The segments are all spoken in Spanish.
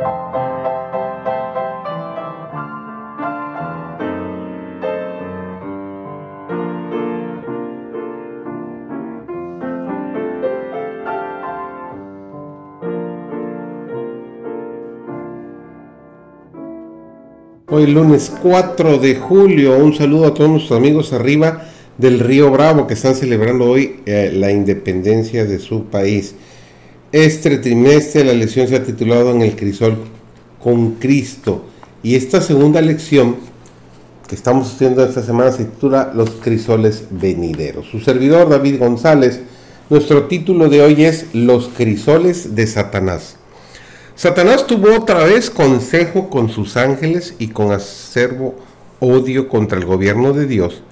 Hoy lunes 4 de julio, un saludo a todos nuestros amigos arriba del río Bravo que están celebrando hoy eh, la independencia de su país. Este trimestre la lección se ha titulado En el crisol con Cristo y esta segunda lección que estamos haciendo esta semana se titula Los crisoles venideros. Su servidor David González, nuestro título de hoy es Los crisoles de Satanás. Satanás tuvo otra vez consejo con sus ángeles y con acervo odio contra el gobierno de Dios.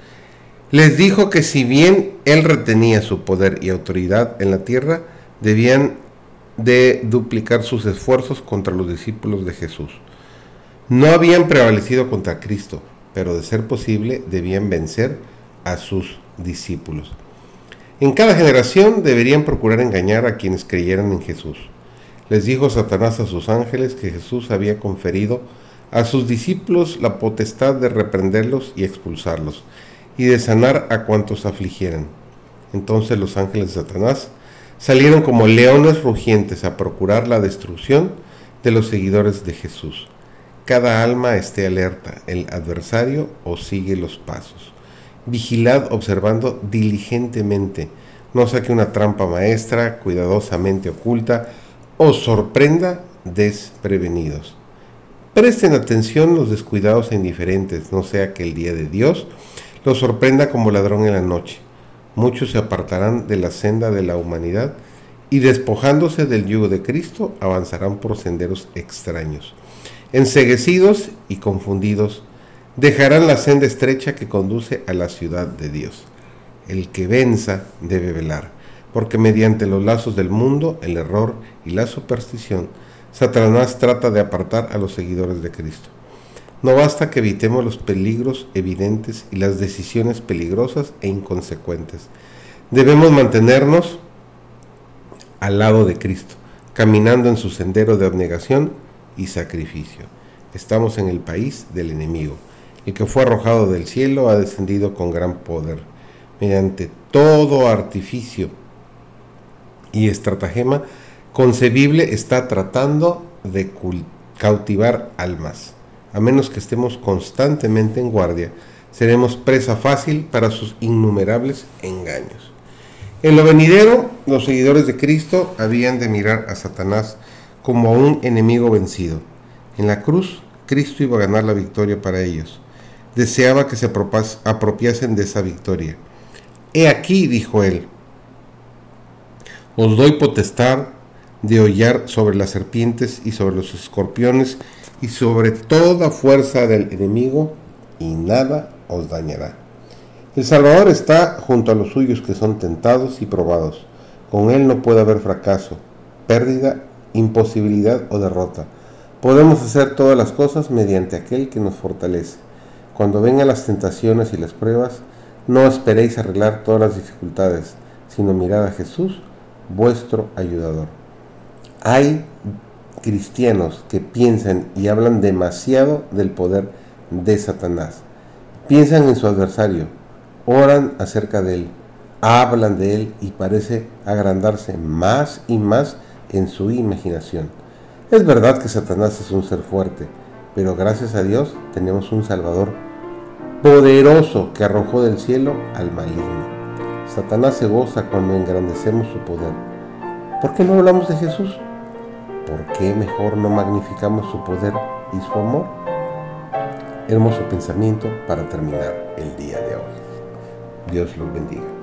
Les dijo que si bien él retenía su poder y autoridad en la tierra, debían de duplicar sus esfuerzos contra los discípulos de Jesús. No habían prevalecido contra Cristo, pero de ser posible debían vencer a sus discípulos. En cada generación deberían procurar engañar a quienes creyeran en Jesús les dijo Satanás a sus ángeles que Jesús había conferido a sus discípulos la potestad de reprenderlos y expulsarlos, y de sanar a cuantos afligieran. Entonces los ángeles de Satanás salieron como leones rugientes a procurar la destrucción de los seguidores de Jesús. Cada alma esté alerta, el adversario os sigue los pasos. Vigilad observando diligentemente, no saque una trampa maestra, cuidadosamente oculta, os sorprenda desprevenidos. Presten atención los descuidados e indiferentes, no sea que el día de Dios los sorprenda como ladrón en la noche. Muchos se apartarán de la senda de la humanidad y despojándose del yugo de Cristo avanzarán por senderos extraños. Enseguecidos y confundidos, dejarán la senda estrecha que conduce a la ciudad de Dios. El que venza debe velar porque mediante los lazos del mundo, el error y la superstición, Satanás trata de apartar a los seguidores de Cristo. No basta que evitemos los peligros evidentes y las decisiones peligrosas e inconsecuentes. Debemos mantenernos al lado de Cristo, caminando en su sendero de abnegación y sacrificio. Estamos en el país del enemigo. El que fue arrojado del cielo ha descendido con gran poder. Mediante todo artificio y estratagema concebible está tratando de cautivar almas. A menos que estemos constantemente en guardia, seremos presa fácil para sus innumerables engaños. En lo venidero, los seguidores de Cristo habían de mirar a Satanás como a un enemigo vencido. En la cruz, Cristo iba a ganar la victoria para ellos. Deseaba que se apropiasen de esa victoria. He aquí, dijo él, os doy potestad de hollar sobre las serpientes y sobre los escorpiones y sobre toda fuerza del enemigo, y nada os dañará. El Salvador está junto a los suyos que son tentados y probados. Con Él no puede haber fracaso, pérdida, imposibilidad o derrota. Podemos hacer todas las cosas mediante aquel que nos fortalece. Cuando vengan las tentaciones y las pruebas, no esperéis arreglar todas las dificultades, sino mirad a Jesús vuestro ayudador. Hay cristianos que piensan y hablan demasiado del poder de Satanás. Piensan en su adversario, oran acerca de él, hablan de él y parece agrandarse más y más en su imaginación. Es verdad que Satanás es un ser fuerte, pero gracias a Dios tenemos un Salvador poderoso que arrojó del cielo al maligno. Satanás se goza cuando engrandecemos su poder. ¿Por qué no hablamos de Jesús? ¿Por qué mejor no magnificamos su poder y su amor? Hermoso pensamiento para terminar el día de hoy. Dios los bendiga.